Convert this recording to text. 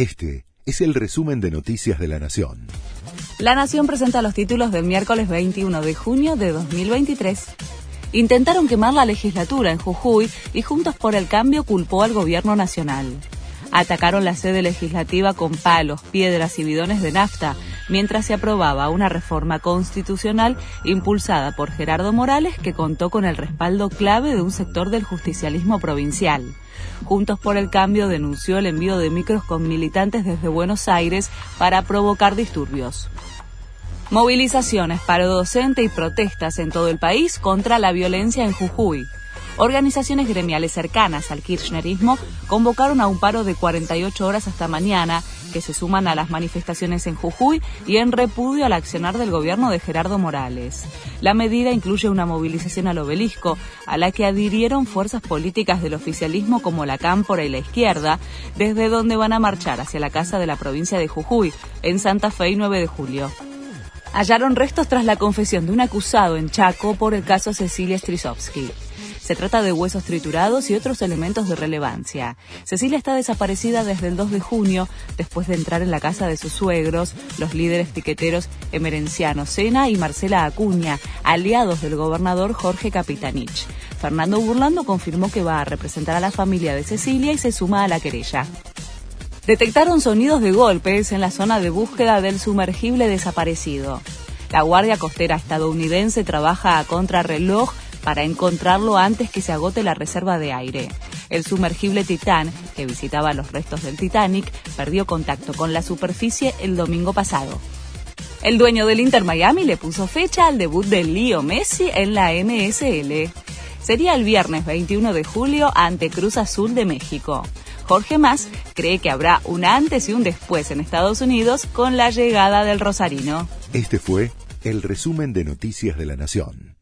Este es el resumen de Noticias de la Nación. La Nación presenta los títulos del miércoles 21 de junio de 2023. Intentaron quemar la legislatura en Jujuy y Juntos por el Cambio culpó al gobierno nacional. Atacaron la sede legislativa con palos, piedras y bidones de nafta mientras se aprobaba una reforma constitucional impulsada por Gerardo Morales que contó con el respaldo clave de un sector del justicialismo provincial. Juntos por el Cambio denunció el envío de micros con militantes desde Buenos Aires para provocar disturbios. Movilizaciones, paro docente y protestas en todo el país contra la violencia en Jujuy. Organizaciones gremiales cercanas al kirchnerismo convocaron a un paro de 48 horas hasta mañana, que se suman a las manifestaciones en Jujuy y en repudio al accionar del gobierno de Gerardo Morales. La medida incluye una movilización al obelisco, a la que adhirieron fuerzas políticas del oficialismo como la Cámpora y la izquierda, desde donde van a marchar hacia la casa de la provincia de Jujuy, en Santa Fe y 9 de julio hallaron restos tras la confesión de un acusado en Chaco por el caso Cecilia Strisovsky. Se trata de huesos triturados y otros elementos de relevancia. Cecilia está desaparecida desde el 2 de junio, después de entrar en la casa de sus suegros, los líderes tiqueteros Emerenciano Sena y Marcela Acuña, aliados del gobernador Jorge Capitanich. Fernando Burlando confirmó que va a representar a la familia de Cecilia y se suma a la querella. Detectaron sonidos de golpes en la zona de búsqueda del sumergible desaparecido. La Guardia Costera estadounidense trabaja a contrarreloj para encontrarlo antes que se agote la reserva de aire. El sumergible Titán, que visitaba los restos del Titanic, perdió contacto con la superficie el domingo pasado. El dueño del Inter Miami le puso fecha al debut de Leo Messi en la MSL. Sería el viernes 21 de julio ante Cruz Azul de México. Jorge Más cree que habrá un antes y un después en Estados Unidos con la llegada del Rosarino. Este fue el resumen de Noticias de la Nación.